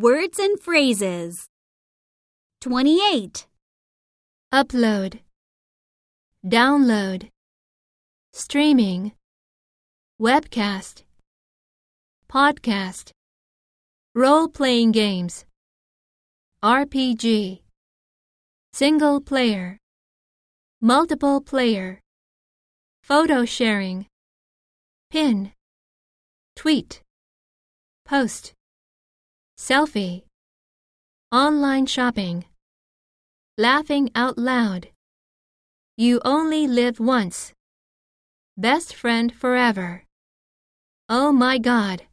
Words and phrases. 28. upload, download, streaming, webcast, podcast, role playing games, RPG, single player, multiple player, photo sharing, pin, tweet, post, selfie, online shopping. Laughing out loud. You only live once. Best friend forever. Oh my God.